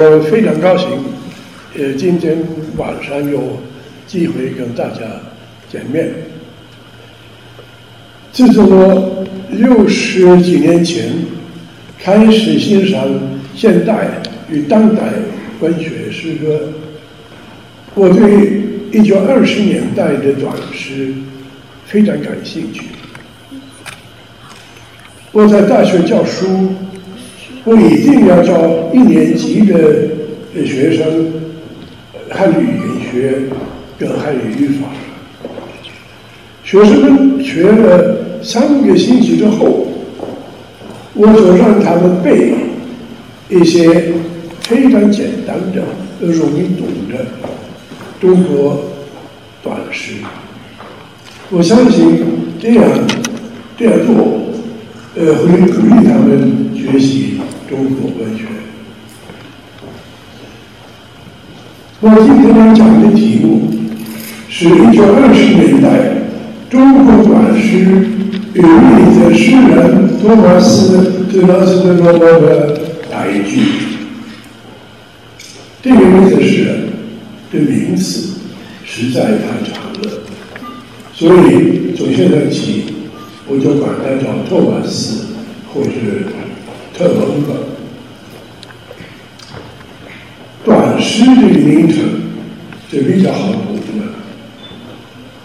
我非常高兴，呃，今天晚上有机会跟大家见面。自从我六十几年前开始欣赏现代与当代文学诗歌，我对一九二十年代的短诗非常感兴趣。我在大学教书。我一定要教一年级的学生汉语语言学跟汉语语法。学生们学了三个星期之后，我就让他们背一些非常简单的、容易懂的中国短诗。我相信这样这样做，呃，会鼓励他们学习。中国文学，我今天要讲的题目是一九二十年代中国短诗与历的诗人托马斯·特拉斯的罗伯的排句。这个历的诗人的名字实在太长了，所以从现在起我就管他叫托马斯，或是。特文格，短诗这个名称就比较好读了。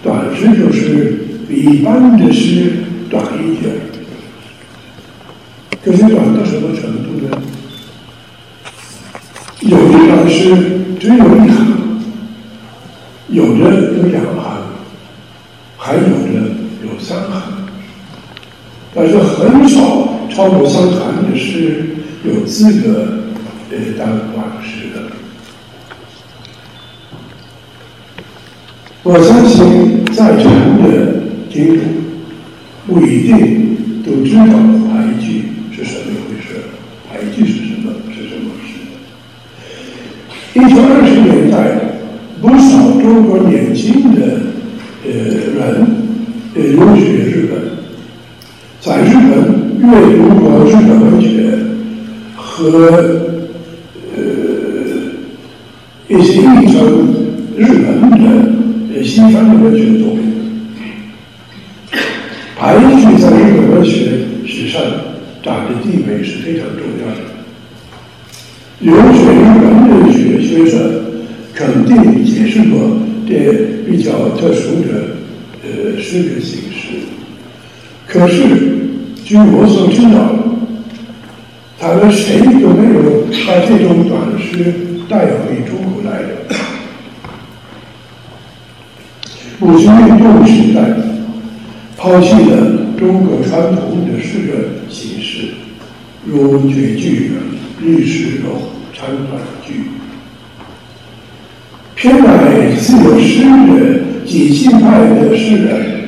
短诗就是比一般的诗短一点，可是短到什么程度呢？有的短诗只有一行，有的有两行，还有的有三行，但是很少。超过三行的诗有资格呃当短诗的。我相信在场的听众不一定都知道排句是什么一回事，排句是什么？是什么事？一九二十年代，不少中国年轻的呃人呃留学日本，在日本。阅读过日本文学和呃一些译成日本的西方的文学作品，排句在日本文学史上占的地位是非常重要的。留学日本的学学生肯定解释过这比较特殊的呃诗歌形式，可是。据我所知道，他们谁都没有把这种短诗带回中国来的。五四运动时代，抛弃了中国传统的诗歌形式，如绝句、历史的长短句，偏爱自由诗的即兴派的诗人，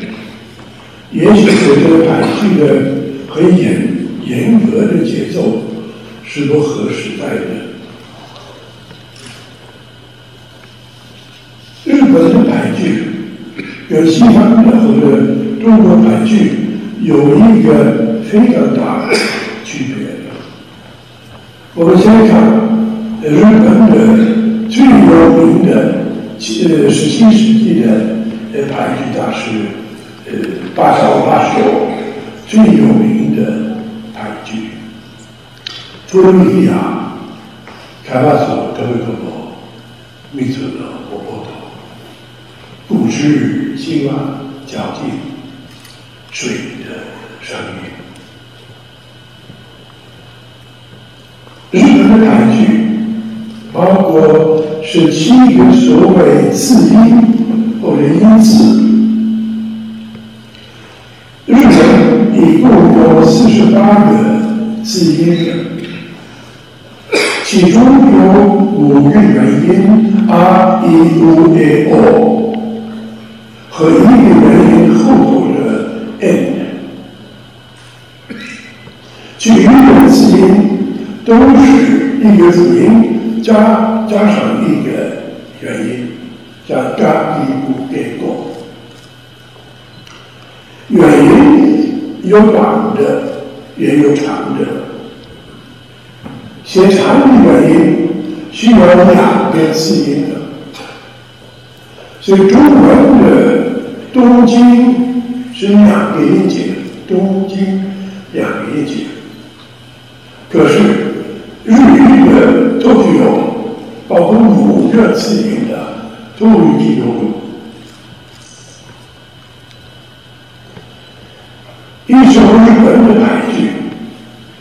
也许随着排句的。很严严格的节奏是不合时代的。日本的俳句跟西方的或者中国俳句有一个非常大的区别。我们先看日本的最有名的呃十七世纪的呃俳句大师呃八小八秀最有名。的俳句，托罗尼亚、开发所、德维克罗、密村的活泼头，不知今晚交尽水的声音。日本的俳句包括是七个所谓次音或者因此。一共有四十八个字音，其中有五个元音 r、e、u、a、o 和一个元音后头的 n。其余的字音都是一个字音加加上一个元音，加加一不变过。元音有短的，也有长的。写长的原因需要两个字音的，所以中文的东京是两个音节，东京两个音节。可是日语的都具有，包括五个字音的都已经有。一首日本的俳句，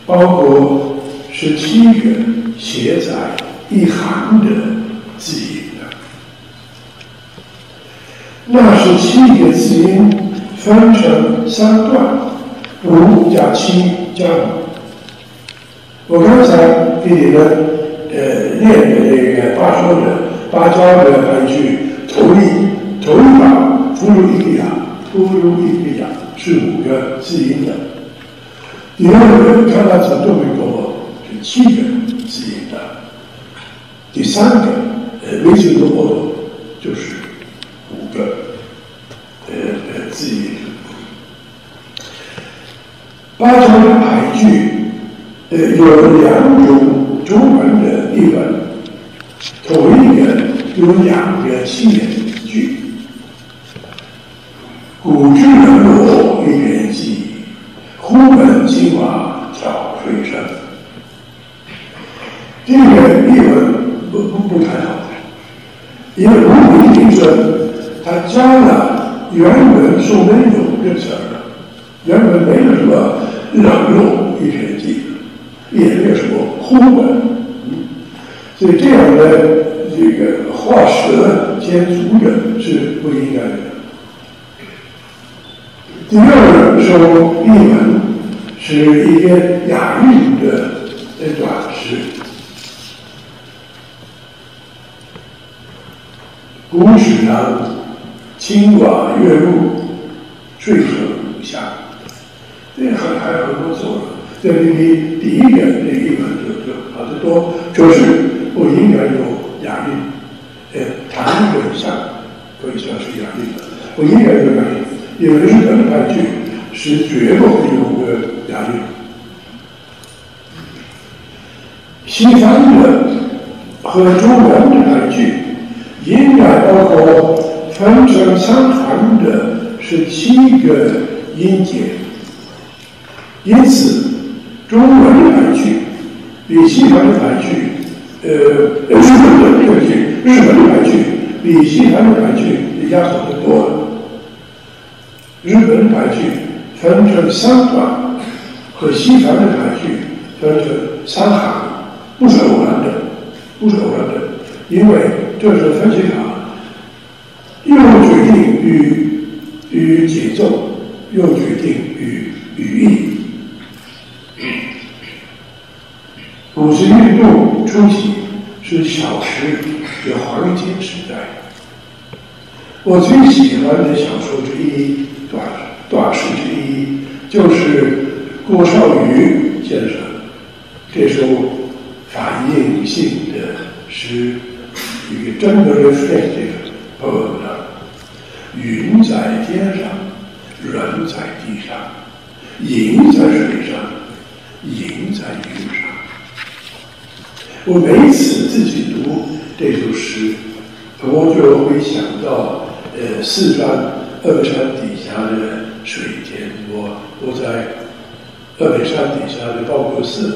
包括十七个写在一行的字音的，那十七个字音分成三段，五加七加五。我刚才给你们呃念的那个八说的芭蕉的俳句，头一头一把不如一个呀，不如一个呀。是五个字音的，第二个看到成都美国是七个字音的，第三个呃微信的活动就是五个呃呃字音。八条俳句呃有两种中文的译本，头一个有两个七言句。古之人若一人兮，忽闻青蛙叫水声。这个译文不不不太好，因为吴文先生他加了原文所没有的词儿，原文没有什么冷落一人兮，也没有什么忽闻，所以这样的这个化蛇兼足的是不应该的。第二首译文是一个雅韵的的短诗。古史呢，清瓦月入，睡舍如下。这还还有很多作用。这里的第一个那个译文就就好得多，就是不应该有雅韵。呃，弹很像，可以算是雅韵的，不应该有雅韵。因为日本的俳句是绝不会有个押韵。西方的和中文的俳句应该包括分成相同的是七个音节，因此中文的俳句比西方的俳句，呃，日本的对不起，日本的俳句比西方的俳句压缩的多。日本俳句分成三段，和西方的俳句分成三行，不是偶然的，不是偶然的，因为这是分析法，又决定与与节奏，又决定与语义。五四运动初期是小时的黄金时代，我最喜欢的小说之一。短短诗之一，就是郭少宇先生这首反映性的诗，一个真的 reflective poem 云在天上，人在地上，影在水上，影在云上。我每次自己读这首诗，我就会想到，呃，四川。峨眉山底下的水田，我我在峨眉山底下的报国寺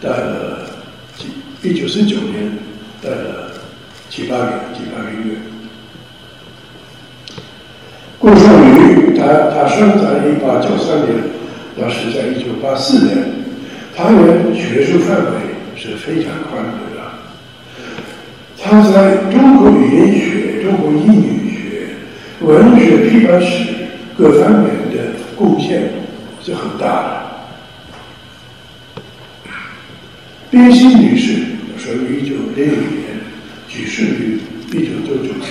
待了几一九四九年，待了七八年，七八个月。顾顺宇，他他生在一八九三年，那是在一九八四年，他的学术范围是非常宽的。他在中国语言学、中国英语。文学批判史各方面的贡献是很大的。冰心女士生于一九零五年，去世于一九九九年。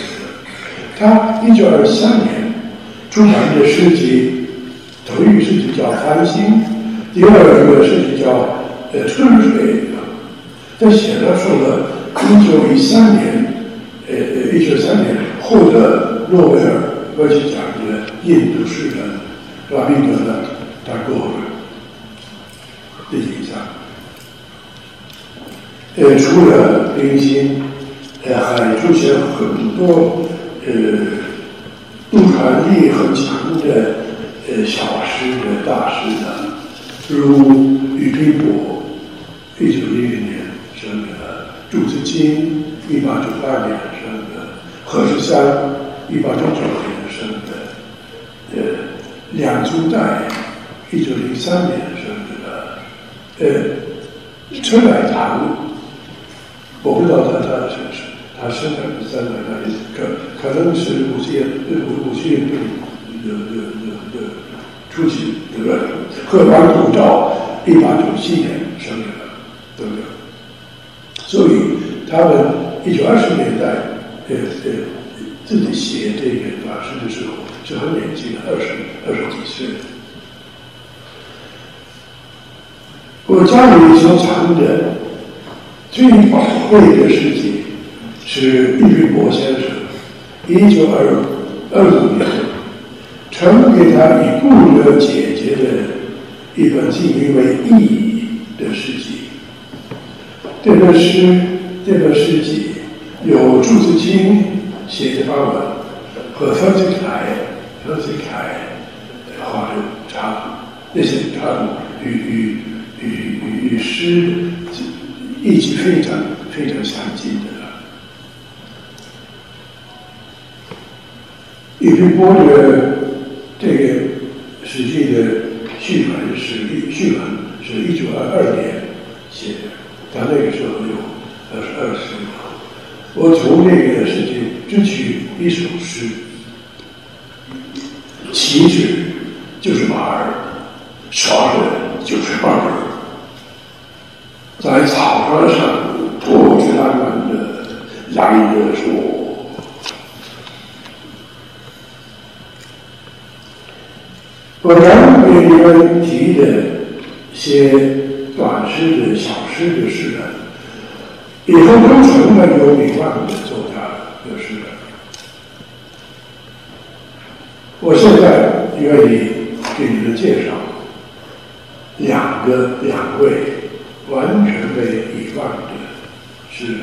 她一九二三年出版的诗集，头一个诗集叫《繁星》，第二个诗集叫《呃春水》。他写了说了，一九一三年，呃，一九三年获得诺贝尔文学奖的印度诗人拉宾德的他过了的影响。呃，除了冰心，呃，还出现很多呃，洞察力很强的呃小诗的大师的，如俞平伯，一九一零年。生的朱自清，一八九八年生的何世三，一八九九年生的，呃，梁宗岱，一九零三年生的，呃，陈乃堂，我不知道他他是是他生在在哪里，可可能是五七五五七运动的的的的初期，对不对？贺光祖照，一八九七年生的，对不对？所以，他们一九二十年代，呃呃，自己写这个短诗的时候是很年轻，二十二十几岁。我家里所藏的最宝贵的事迹是俞平伯先生一九二二五年传给他已故的姐姐的一本记名为《忆》的诗集。这个诗，这个诗集有朱自清写的版本和方济凯、方济凯画的插图，那些插图与与与与与诗意境非常非常相近的。俞平伯的这个史记的序文是序文是一九二二年写的。他那个时候有二十二岁，我从那个事情只取一首诗，其实就是马儿，杀人就是马儿，在草原上破破烂烂的压着说，我刚给你们提的些。短诗的小诗的诗人，以后都成了有名望的作家就是。我现在愿意给你们介绍两个两位完全被遗忘的诗人。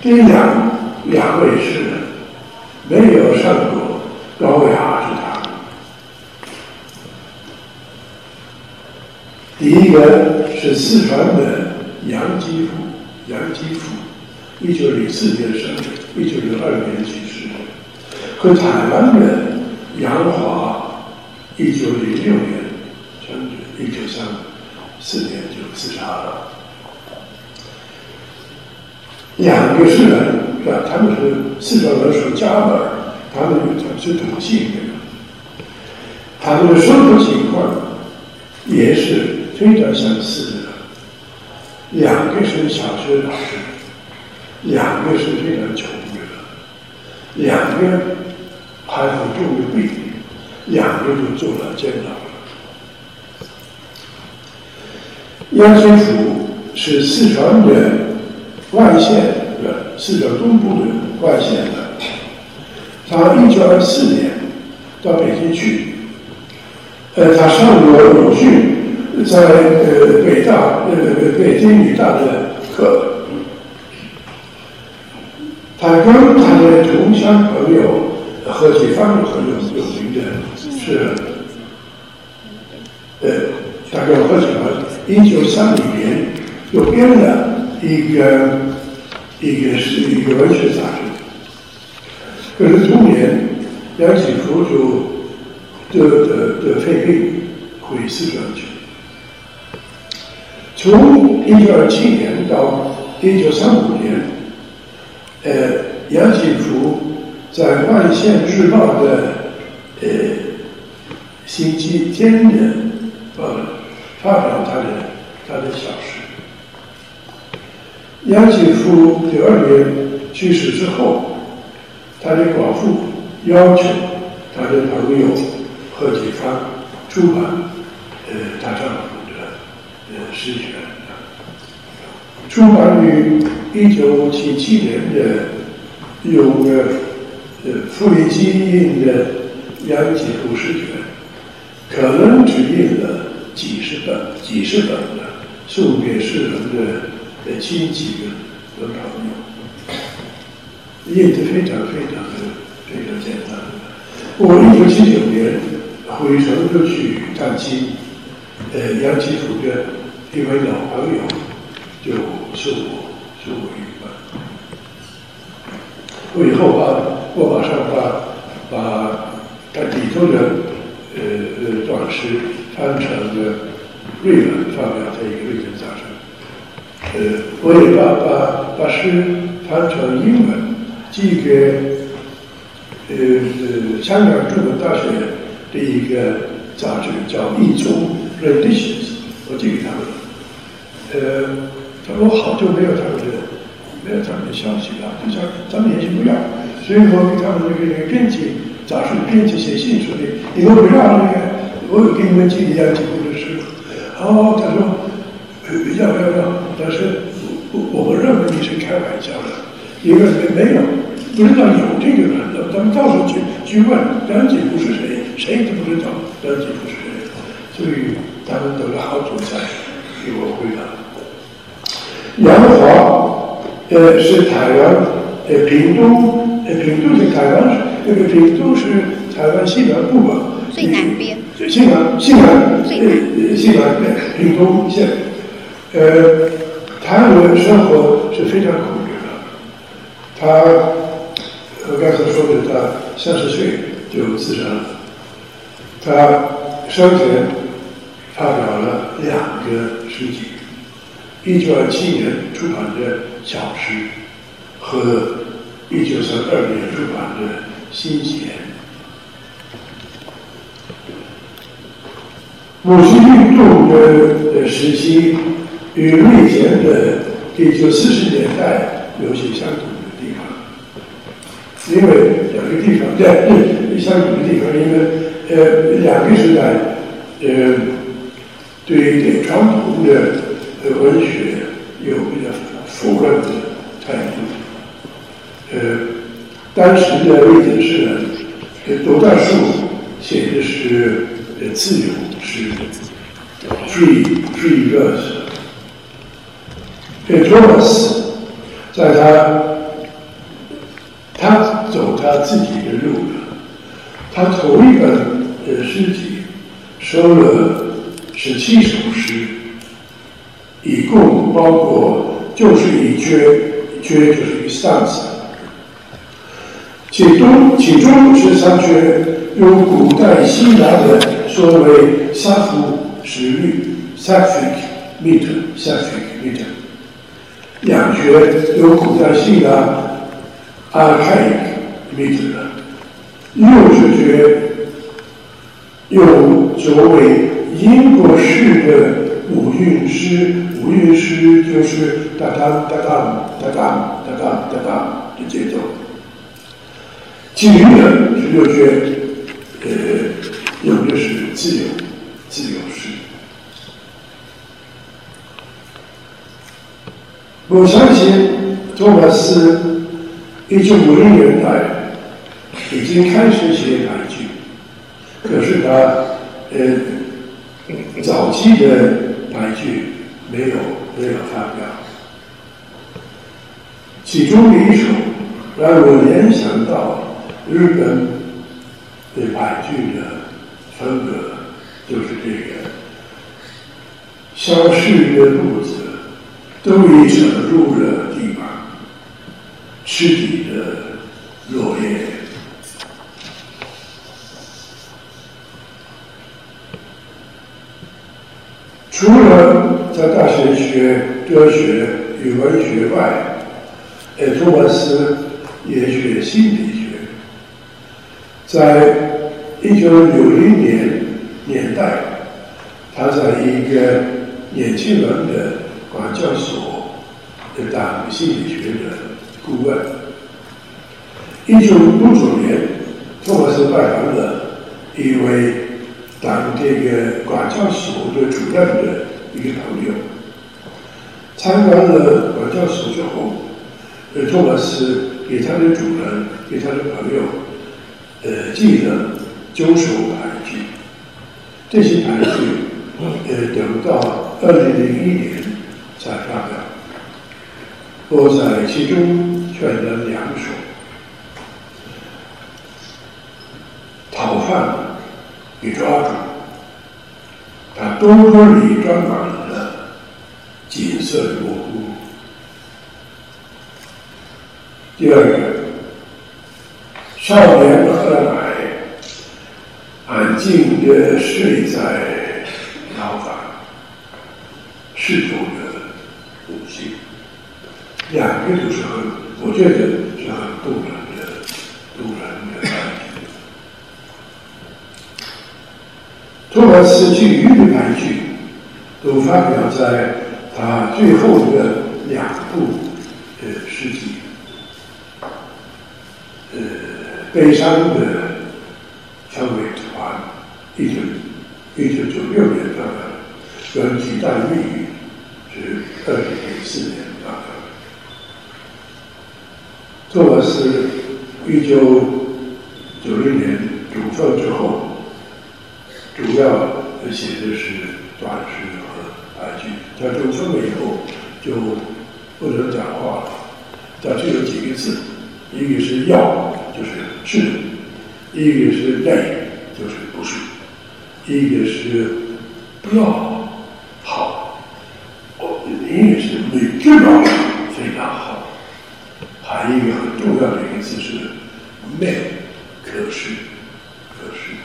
这两两位诗人没有上过高雅之堂。第一个是四川的杨基甫，杨基甫，一九零四年生，一九零二年去世；和台湾人杨华，一九零六年生，一九三四年就自杀了。两个诗人，是吧？他们是四川人属家门，他们是同姓的，他们的生活情况也是。非常相似的，两个是小学老师，两个是非常穷的，两个还很重的病，两个都做了监牢了。杨先甫是四川的外县的，四川东部的外县的，他一九二四年到北京去，呃，他上过鲁迅。在呃北大呃北京女大的课，他跟他的同乡朋友何其芳很有有名的是，呃，他跟何其芳一九三零年又编了一个一个是一个文学杂志，可是同年杨启福就得得得肺病回四川去。从一九二七年到一九三五年，呃，杨启福在《万县日报》的呃星期天的呃发表他的他的小说。杨继福第二年去世之后，他的寡妇要求他的朋友何启芳出版呃他丈夫的呃诗选。出版于一九七七年的有个呃傅立基印的杨继福诗卷，可能只印了几十本、几十本的，送给世人的。的亲戚和朋友，印的非常非常的非常简单。我一九七九年回成都去探亲，呃，杨启福的一位老朋友就送我送我一本。我以后把我马上把把他里头的呃呃短诗翻成了瑞文，发表在一个瑞文杂志。呃，我也把把把诗翻成英文，寄给呃呃香港中文大学的一个杂志，叫《一中 Renditions》，我寄给他们。呃，他说好久没有他们的没有他们的消息了，就说咱们也是不要，所以我给他们那个编辑杂志编辑写信说的，以后不要那个，我有给你们寄一样几部的诗。哦，他说。要要要，但是我我不认为你是开玩笑的，因为没没有，不知道有这个人，咱们到处去去问，梁启福是谁，谁都不知道梁启福是谁，所以他们等了好久才给我回答。杨华，呃，是台湾，呃，屏东，呃，屏东是台湾，那个屏东是台湾西南部嘛？最南边。西南，西南，呃，西南，屏东县。呃，他的生活是非常苦逼的。他，我刚才说的，他三十岁就自杀了。他生前发表了两个诗集，一九二七年出版的小诗和一九三二年出版的新集。五七运动的时期。与瑞典的一九四十年代有些相同的地方，因为两个地方对对相同的地方，因为呃两个时代呃对传统的对文学有比较否认的态度。呃，当时的瑞典诗人多大数写的是呃自由诗，free free verse。托马斯，在他他走他自己的路了。他头一本的诗集收了十七首诗，一共包括就是一觉，觉就是一下。其中其中十三觉，由古代希腊人所为 Saphisu Saphric Mitu sacred Mitu。两觉由古代希腊、阿泰人为主的，六十觉又作为英国式的。五韵诗，五韵诗就是哒哒哒哒哒哒哒哒哒哒的节奏。其余的十六绝，呃，有的是自由自由诗。我相信托马斯一九五零年代已经开始写白剧，可是他呃早期的白剧没有没有发表。其中的一首让我联想到日本对白剧的风格，就是这个消失的路子。都已沉入了地板，吃底的落叶。除了在大学学哲学与文学外，呃，托马斯也学心理学。在一九六零年年代，他在一个年轻人的管教所当心理学的顾问。一九六九年，托马斯拜访了一位当这个管教所的主任的一个朋友。参观了管教所之后，呃，托马斯给他的主人、给他的朋友，呃，寄了九首牌句。这些牌句，呃，等到二零零一年才发表。我在其中选了两首：逃犯被抓住，他多多里装满了。景色模糊。第二个，少年的喝奶，安静的睡在牢房，适度的呼吸。两个都是很，我觉得是很动人的、动人的感觉。托马斯基于的白句都发表在。他最后的两部呃诗集，呃，悲伤的小尾团，一九一九九六年发的，跟鸡蛋蜜语是二零零四年发的。托马斯一九九零年主创之后，主要写的是短诗。他中风了以后就不能讲话了，他只有几个字，一个是要，就是是；一个是累，就是不是；一个是不要好，哦，一个是你知道非常好，还有一个很重要的一个字是没，可是，可是，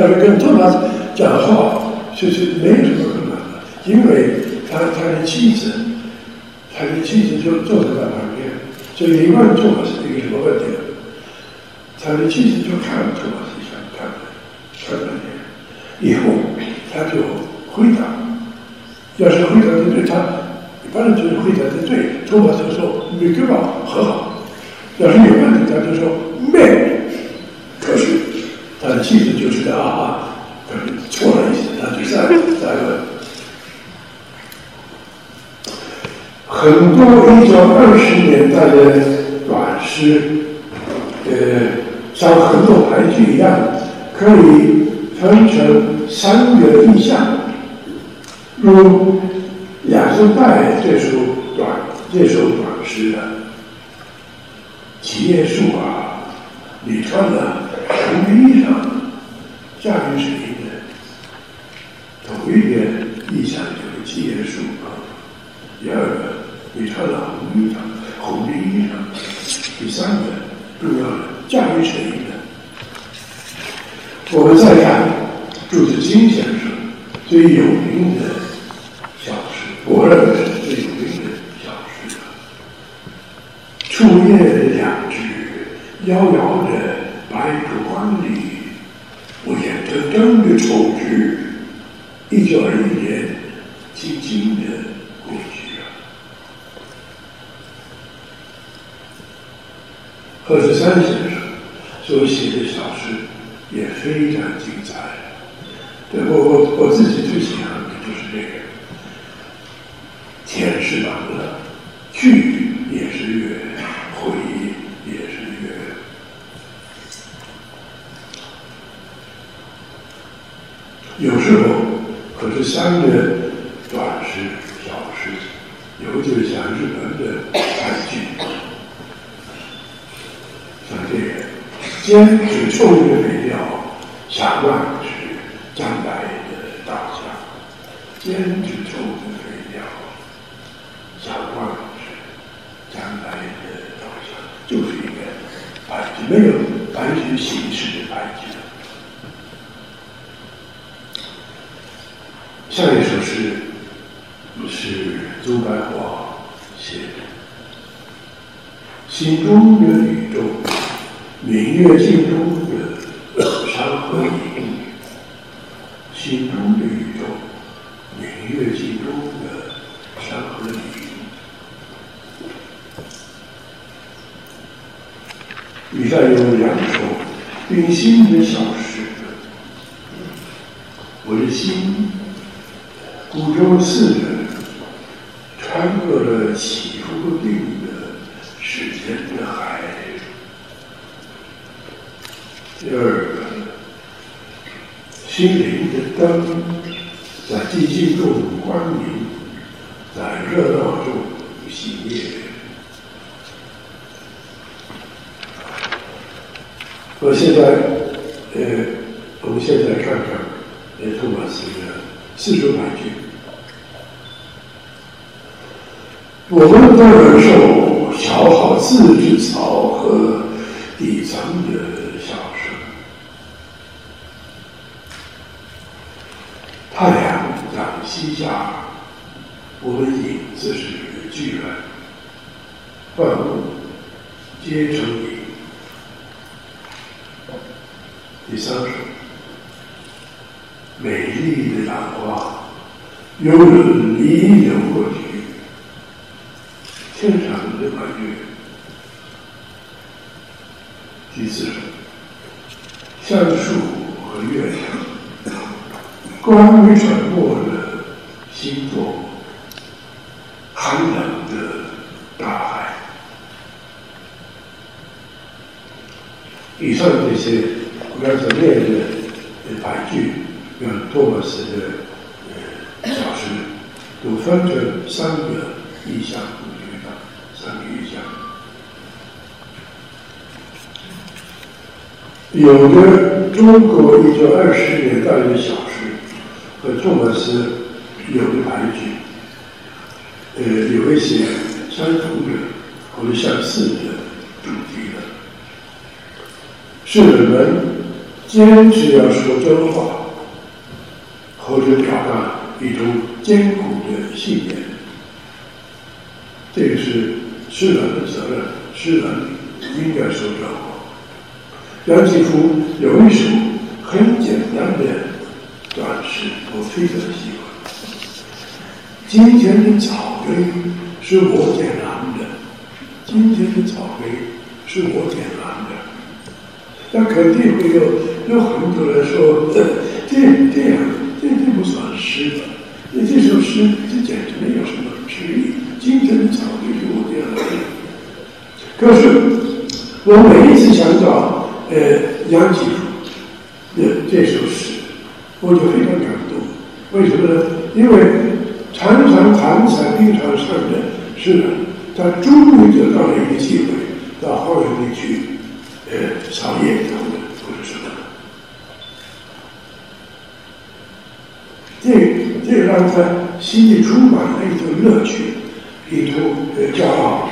但是跟托马斯讲话。就是没有什么困难的，因为他他的妻子，他的妻子就坐在他旁边，所以你问托马斯一个什么问题，他的妻子就看托马斯一下，看了看了以后他就回答，要是回答的对，他一般人就是回答的对，托马斯说没对吧，很好，要是有问题，他就说没，他的妻子就知道啊。错了一些，那就再再问。很多一九二十年代的短诗，呃，像很多俳句一样，可以分成三个意象。如亚瑟拜这首短这首短诗的七叶树啊，你穿了红衣裳，下雨时。有一点意象就是七叶树啊。第二个，你穿了红衣裳，红的衣裳。第三个，重要的驾驭谁的？我们再看朱自清先生最有名的小诗，我认为是最有名的小诗。初夜两只，遥遥的白烛光里，我眼睁睁的瞅着。一九二一年，静静的过去了。贺知山先生所写的小诗也非常精彩。对我我我自己最喜欢的就是这个“天是吧的，去也是月，回也是月”。有时候。可是三个短诗、小诗，有就像日本的俳句，像这个“坚持臭的肥料，想万是将来的稻香”，坚持臭的肥料，想万是将来的稻香，就是一个俳句，没有俳句形式的俳句。下一首诗是周白华写的，《心中的宇宙明月镜中的山河影，心中的宇宙，明月镜中的山河影。以上有两首冰心的小诗，我的心，孤舟四人穿过了起伏不定的时间的海。第二个，心灵的灯在寂静中光明，在热闹中熄灭。我现在，呃，我们现在看看，呃，托马斯的四首百句。我们当然受消耗自制草和底层的笑声。太阳在西下，我们影子是巨人，万物皆成影。第三首，美丽的阳光，有人逆流过去，天上的满月。第四首，橡树和月亮，关于沉默的经过，寒冷的大海。以上这些。我刚才念的白句，用托马斯的小诗，都分成三个意象，三个意象。有的中国一九二十年代的小诗和托马斯有的排句，呃，有一些相同的或者相似的主题的，是人们。坚持要说真话，或者表达一种艰苦的信念，这个是诗人的责任，诗人应该说真话。杨继福有一首很简单的短诗，我非常喜欢。今天的草堆是我点燃的，今天的草堆是我点燃的。那肯定会有有很多人说，这这这样，这这不算诗的。那这首诗，这简直没有什么诗意。今天的草就是我点燃的。可是我每一次想到呃杨继福的这首诗，我就非常感动。为什么呢？因为常常谈在冰场上的诗人，他终于得到了一个机会，到花园里去。呃，草叶等等，或者什么，这这让他心里充满了一种乐趣，一种呃骄傲。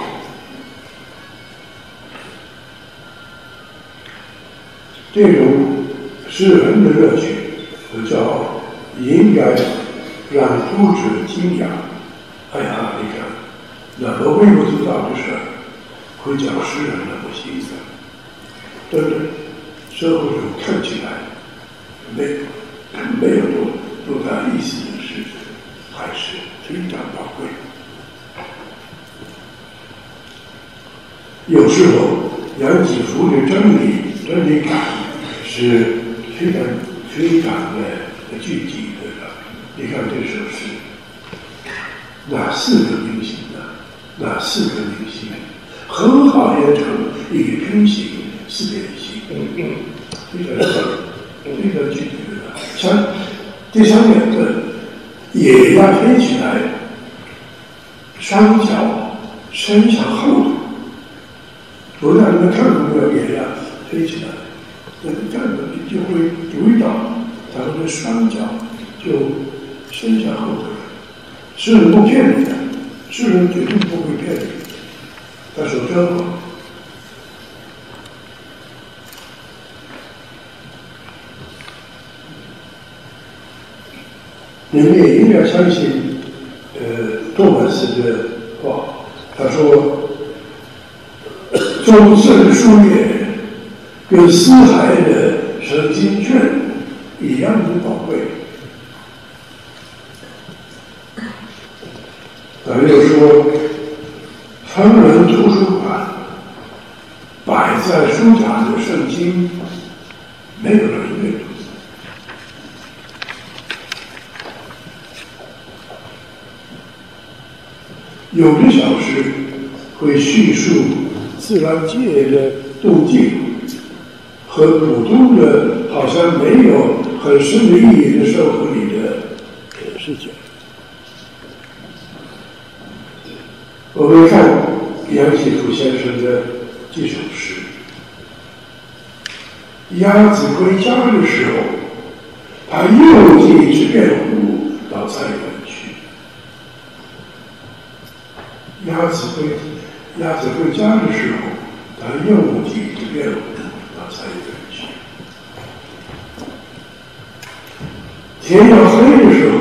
这种诗人的乐趣和骄傲，应该让读者惊讶。哎呀，你看，那么微不足道的事儿，会叫诗人那么心酸。真的，社会上看起来没没有多多大意思的事，还是非常宝贵。有时候杨子福的真理真理感是非常非常的具体。你看这首诗，哪四个明星呢？哪四个明星很好演成一个平行。四边形，嗯嗯，非常非常具体的。像第三两个也要飞起来，双脚伸向后头。不让你们看到没有？也要飞起来，那你看到你就会注意到，他们的双脚就生下后头。是人不骗你的，是人绝对不会骗你。他说真话。你们也应该相信，呃，托马斯的话。他说：“终身书院跟四海的神经卷一样的宝贵。咱又说，成人图书馆摆在书架的圣经，没有人阅读。有的小诗会叙述自然界的动静，和普通的、好像没有很深的意义的生活里的事情。我们看杨启福先生的这首诗：“鸭子归家的时候，他又一只变红虎到菜园去。鸭子归鸭子归家的时候，他又一只变虎到菜园去。天要黑的时候，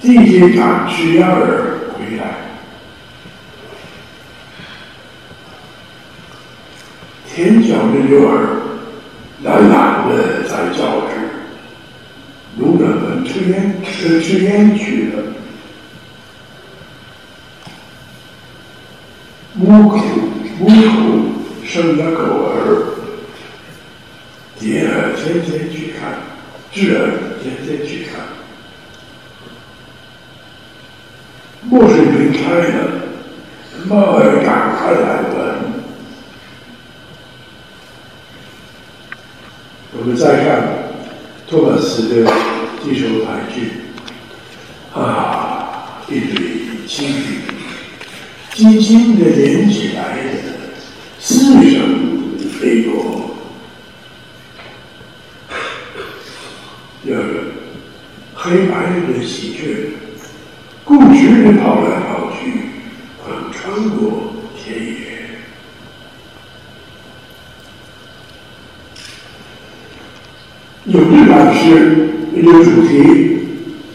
弟弟赶只鸭儿回来。”天角的牛儿懒懒的在叫着，农人们吃烟吃吃烟去了。母狗母狗生了狗儿，爹儿天天去看，侄儿天天去看。墨水瓶开了，猫儿赶快来闻。我们再看托马斯的这首俳句，啊，一对情侣，轻轻的连起来的，四声飞过。第二个，黑白的喜鹊，固执的跑来跑去，横穿过田野。有的版诗有主题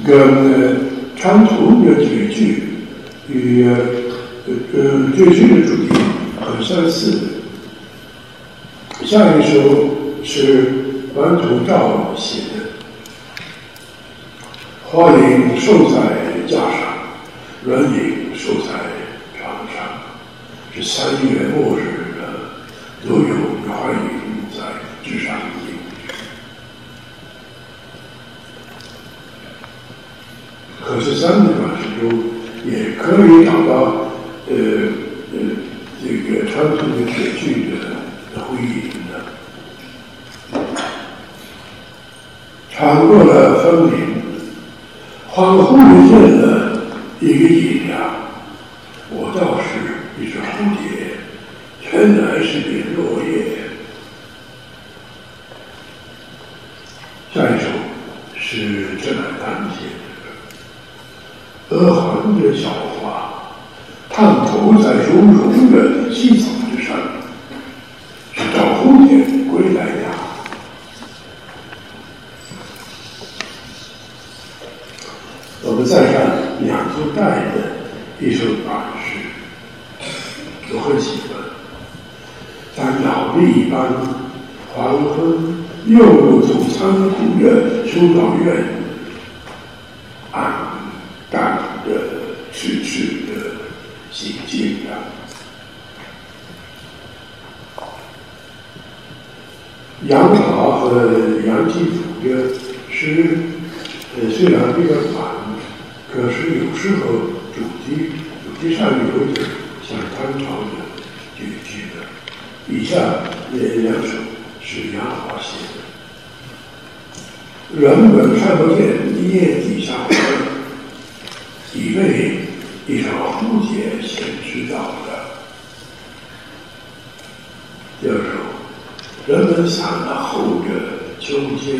跟长途的绝句与呃绝句的主题很相似。下一首是王土照写的：“花影瘦在架上，软影瘦在床上，是三月末日的，都有花影在枝上。”可是三个短诗中也可以找到呃呃这个传统的绝句的回忆的。穿过了风林，恍惚的见了一个影呀，我倒是一只蝴蝶，原来是片落叶。下一首是郑乃丹写的。鹅黄的小，探头在绒绒的细草之上，是找蝴蝶归来呀。我们再看两座带的一首短诗，我很喜欢。在鸟一般，黄昏又从仓库的修道院啊。干的痴痴的心境啊！杨桃和杨继祖的诗，呃，虽然比较短，可是有时候主题主题上有点像唐朝的绝句的。以下这两首是杨华写的，人们看不见叶底下花。以为一首蝴蝶先知道的。第二首，人们想了后着秋天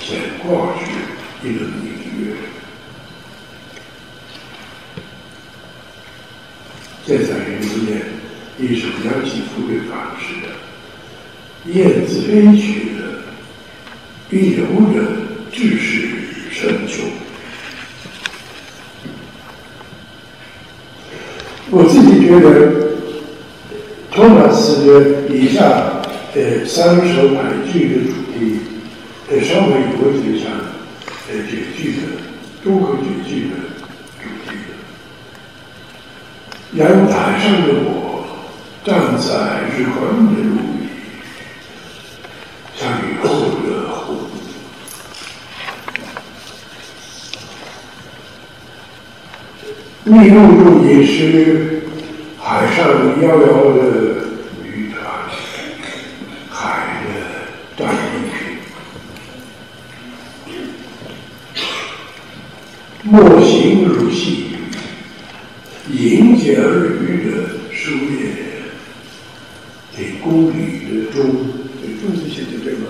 先挂去一轮明月。现在给你们念一首杨启福的反诗：燕子飞去，必游人志士深秋。我自己觉得，托马斯的以下呃三首俳句的主题，呃稍微有一点像呃绝句的中国绝句的主题。阳台上的我，站在日光的路里，像雨后的湖。密路路也是海上遥遥的渔船，海的战利品。莫行如细雨，迎接而渔的书页，给公里的钟，对，钟字写的对吗？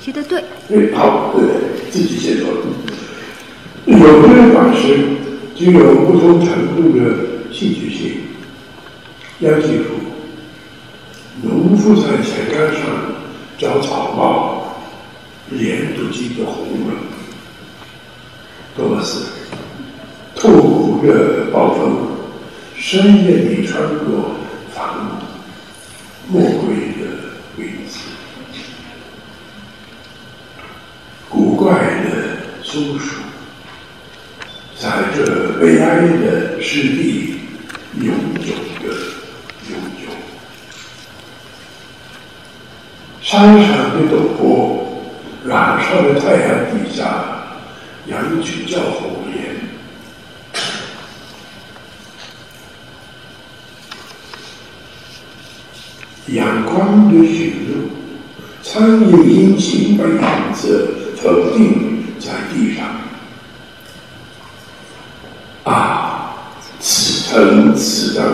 写的对，对，好，对，自己写错了。有的法师具有不同程度的戏剧性。要记住，农夫在菜杆上找草帽，脸都惊得红了。多么斯痛苦的暴风，深夜里穿过房屋，魔鬼的鬼子。古怪的松鼠，在这悲哀的湿地永久的永久。山上的陡坡，燃烧的太阳底下，羊群叫火焰。阳光的驯鹿，苍蝇殷勤把影子投定在地上。啊，此腾此腾，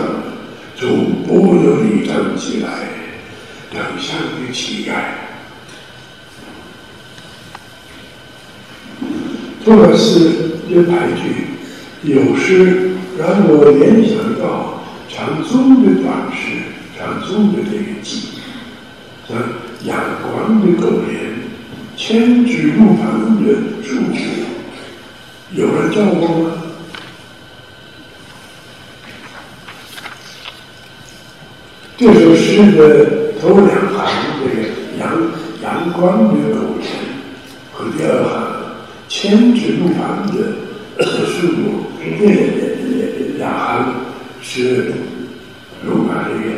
从波流里腾起来，等像个乞丐。托尔斯的俳句，有时让我联想到禅宗的短诗，禅宗的这个记，像阳光的狗脸，千枝路旁的树木，有人叫过吗？这首诗的头两行这个阳阳光的狗脸和第二行千枝路旁的树木，这两行是罗马这个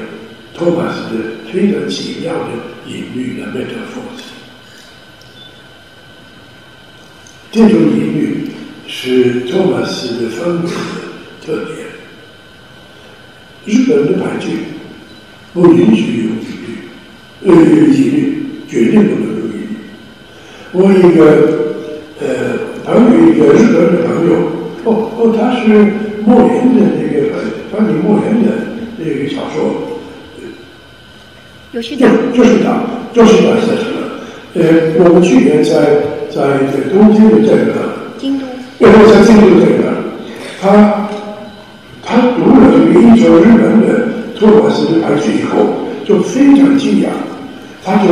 托马斯的非常奇妙的隐喻的 metaphors。这种隐喻是托马斯的风格特点。日本的白剧不允许有隐喻，呃，隐喻绝对不能有隐喻。我一个呃还有，一个日本的朋友，哦哦，他是莫言的那个翻译莫言的那个小说，有序的，就是他，就是他写成的。呃，我们去年在在这个东京的这个，京都，因为在京都这个，他他读了这个一首日本托马斯的俳句以后，就非常惊讶，他就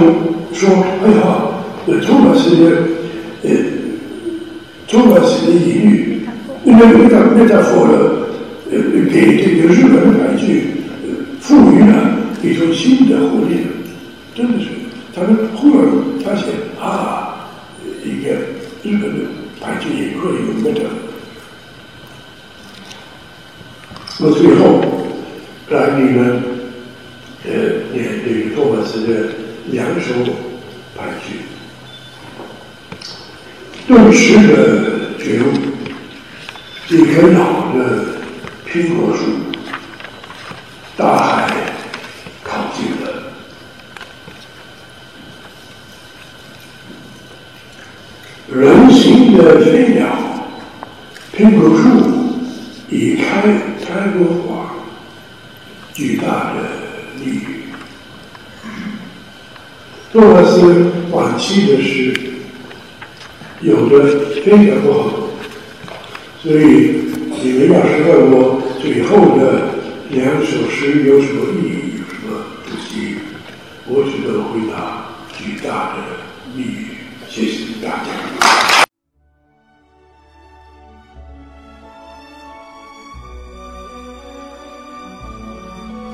说：“哎呀，呃托马斯的呃托马斯的隐喻，那那那那他说了，呃给这个日本的排剧呃赋予了一种新的活力，真的是。”他们忽然发现啊，一个日本的排剧也可以有那个。我最后让你们呃念这个托马斯的两首俳句：顿时的觉悟，一棵老的苹果树，大海靠近了。人形的飞鸟，苹果树已开开过花，巨大的利益。托马斯晚期的诗，有的非常不好，所以你们要是问我最后的两首诗有什么意义，有什么不及，我只能回答巨大的利益。谢谢大家。